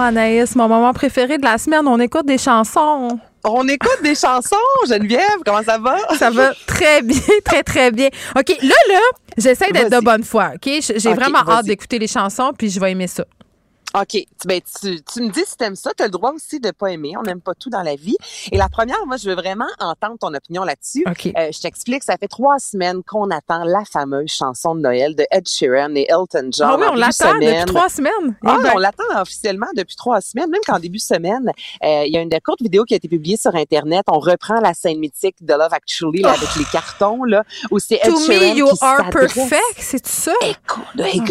Anaïs, mon moment préféré de la semaine, on écoute des chansons. On écoute des chansons, Geneviève, comment ça va? Ça va très bien, très, très bien. OK, là, là, j'essaie d'être de bonne foi, OK? J'ai vraiment hâte d'écouter les chansons, puis je vais aimer ça. OK. Tu- Ben, tu, tu me dis si t'aimes ça, tu as le droit aussi de pas aimer. On n'aime pas tout dans la vie. Et la première, moi, je veux vraiment entendre ton opinion là-dessus. OK. Euh, je t'explique, ça fait trois semaines qu'on attend la fameuse chanson de Noël de Ed Sheeran et Elton John. ah oui, on l'attend depuis trois semaines. Ah, ben, on l'attend officiellement depuis trois semaines, même qu'en début de semaine, euh, il y a une courte vidéo qui a été publiée sur Internet. On reprend la scène mythique de Love Actually là, avec les cartons, là, où c'est Ed to Sheeran me, you qui are perfect, c'est ça? Écoute,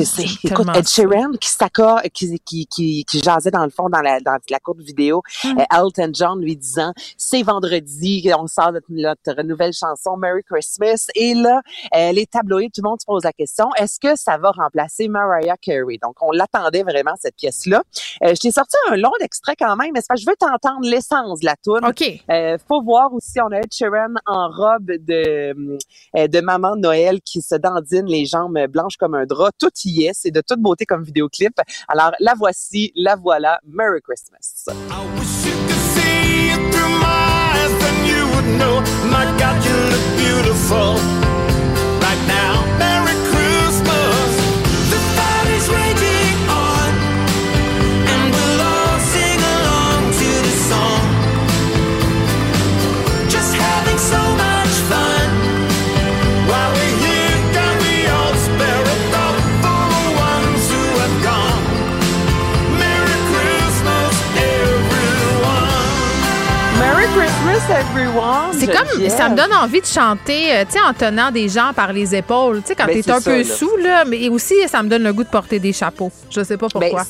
c'est écoute, Ed Sheeran qui s'accorde, qui, qui, qui, qui jasait dans le fond dans la, dans la courte vidéo, Mm. euh, Elton John lui disant, c'est vendredi, on sort notre, notre nouvelle chanson Merry Christmas. Et là, euh, les tabloïds, tout le monde se pose la question, est-ce que ça va remplacer Mariah Carey? Donc, on l'attendait vraiment, cette pièce-là. Euh, je t'ai sorti un long extrait quand même, mais je veux t'entendre l'essence de la tune. OK. Euh, faut voir aussi, on a Ed Sheeran en robe de, de maman Noël qui se dandine les jambes blanches comme un drap. Tout y est, c'est de toute beauté comme vidéoclip. Alors, la voici, la voilà. Merry Christmas. C'est comme, ça me donne envie de chanter, euh, tu sais, en tenant des gens par les épaules. Tu sais, quand Ben, t'es un ça, peu là. sous, là, mais aussi, ça me donne le goût de porter des chapeaux. Je sais pas Ben, pourquoi.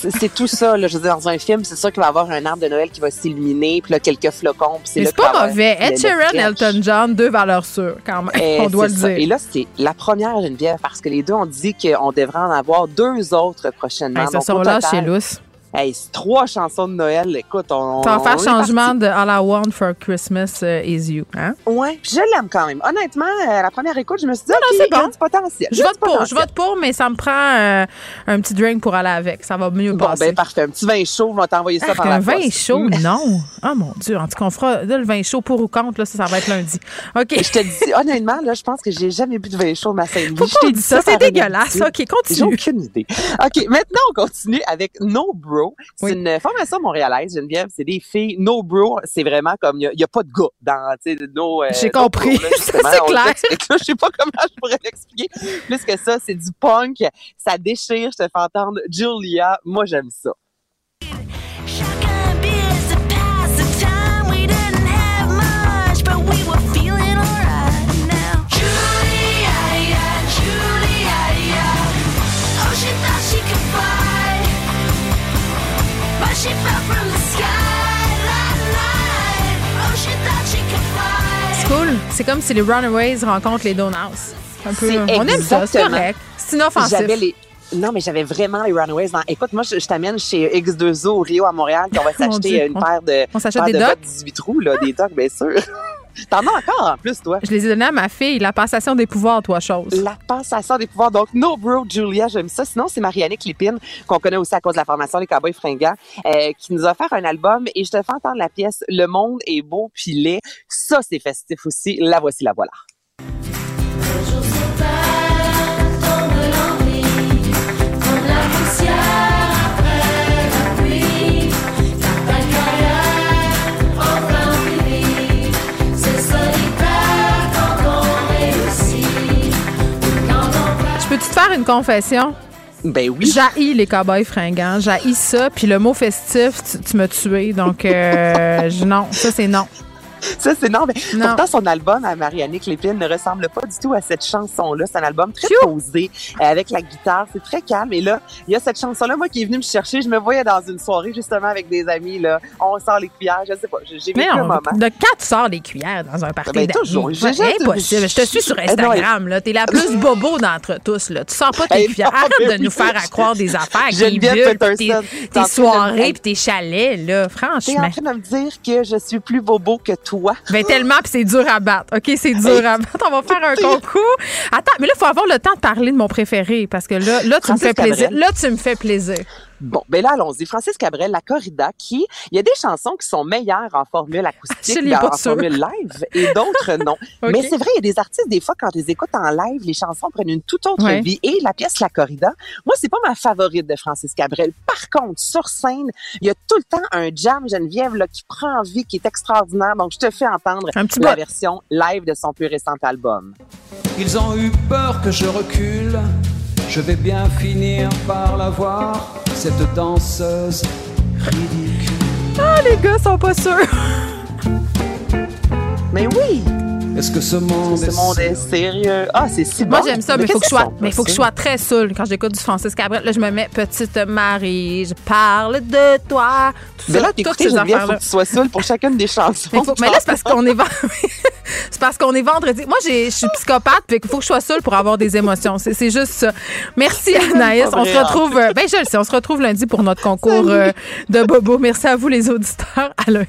c'est c'est tout ça, là. Je veux dire, dans un film, c'est sûr qu'il va y avoir un arbre de Noël qui va s'illuminer, puis là, quelques flocons. puis c'est pas mauvais. Ed Sheeran. Elton John, deux valeurs sûres, quand même. Eh, On doit le ça. dire. Et là, c'est la première Geneviève, parce que les deux ont dit qu'on devrait en avoir deux autres prochainement. Ça Donc, sont là chez Luce. Hey, c'est trois chansons de Noël. Écoute, on. Ça va faire changement de All I Want for Christmas uh, is You. Hein? Ouais, je l'aime quand même. Honnêtement, euh, la première écoute, je me suis dit, non, OK, c'est bon. du potentiel. Il Je vote pour, je vote pour, mais ça me prend euh, un petit drink pour aller avec. Ça va mieux Bon, passer. ben parfait. Un petit vin chaud, on va t'envoyer ça Arc, par la un vin poste. chaud, non. Oh mon Dieu. En tout cas, on fera là, le vin chaud pour ou contre. Là, ça, ça va être lundi. OK. Je te dis, honnêtement, là, je pense que j'ai jamais bu de vin chaud ma scène. Pourquoi on dit ça? C'est dégueulasse. OK, J'ai continue. aucune idée. OK, maintenant, on continue avec No Bro. C'est Oui. une formation montréalaise, Geneviève. C'est des filles. No Bro, c'est vraiment comme, il n'y a, pas de gars dans, tu sais, No. euh, J'ai No compris. Bro, là, justement. Ça, c'est clair. Je sais pas comment je pourrais l'expliquer. Plus que ça, c'est du punk. Ça déchire. Je te fais entendre Julia. Moi, j'aime ça. C'est comme si les Runaways rencontrent les Donuts. Un peu. C'est On aime ça, c'est correct. C'est inoffensif. Les. Non, mais j'avais vraiment les Runaways. dans- Écoute, moi, je, je t'amène chez X2O au Rio à Montréal, puis on va s'acheter une On- paire de, on s'achète des de docks? bottes 18 trous, là, des docks, bien sûr. T'en as encore en plus, toi. Je les ai donnés à ma fille. La passation des pouvoirs, toi, chose. La passation des pouvoirs. Donc, No Bro, Julia, j'aime ça. Sinon, c'est Marianne Lépine, qu'on connaît aussi à cause de la formation Les Cowboys Fringants, euh, qui nous a offert un album. Et je te fais entendre la pièce Le monde est beau puis laid. Ça, c'est festif aussi. La voici, la voilà. Une confession? Ben oui. J'haïs les cowboys fringants. J'haïs ça. Puis le mot festif, tu, tu m'as tué. Donc, euh, non, ça, c'est non. Ça, c'est non, mais Non. pourtant, son album à Marianne Lépine ne ressemble pas du tout à cette chanson-là. C'est un album très posé, euh, avec la guitare. C'est très calme. Et là, il y a cette chanson-là, moi, qui est venue me chercher. Je me voyais dans une soirée, justement, avec des amis, là. On sort les cuillères. Je sais pas. J'ai vécu un moment. de quand tu sors les cuillères dans un party Ben, toujours. Impossible. Je te suis sur Eh Instagram. là. T'es la plus bobo d'entre tous. Là. Tu sors pas tes Eh cuillères. Arrête de nous faire à croire des affaires qui tes, tes t'es soirées puis tes chalets. Là. T'es Franchement. en train de me dire que je suis plus bobo que toi. Ben tellement, puis c'est dur à battre. OK, c'est dur à battre. On va faire un concours. Attends, mais là, il faut avoir le temps de parler de mon préféré parce que là, là tu me fais plaisir. Là, tu me fais plaisir. Bon, ben là, allons-y. Francis Cabrel, La Corrida, qui, il y a des chansons qui sont meilleures en formule acoustique, en sûr. formule live, et d'autres non. Mais c'est vrai, il y a des artistes, des fois, quand ils écoutent en live, les chansons prennent une toute autre Ouais. vie. Et la pièce La Corrida, moi, c'est pas ma favorite de Francis Cabrel. Par contre, sur scène, il y a tout le temps un jam Geneviève là, qui prend vie, qui est extraordinaire. Donc, je te fais entendre Un petit la version live de son plus récent album. Ils ont eu peur que je recule. Je vais bien finir par la voir, cette danseuse ridicule. Ah, les gars sont pas sûrs. Mais oui, Est-ce que ce monde ce est monde est sérieux? Ah, c'est si Moi, bon. j'aime ça, mais il faut que sois, mais faut que je sois très saoule quand j'écoute du Francis Cabrel. Là, je me mets petite Marie, je parle de toi. Tout Mais ça, là, toutes t'écoutes, ces Geneviève, faut affaires-là. que tu sois seule pour chacune des chansons. Mais, faut- mais là, c'est parce qu'on est, c'est parce qu'on est vendredi. Moi, j'ai- je suis psychopathe, puis il faut que je sois seule pour avoir des émotions. C'est c'est juste ça. Merci, Anaïs. On se retrouve, euh, ben, je le sais, on se retrouve lundi pour notre concours euh, de Bobo. Merci à vous, les auditeurs. À lundi.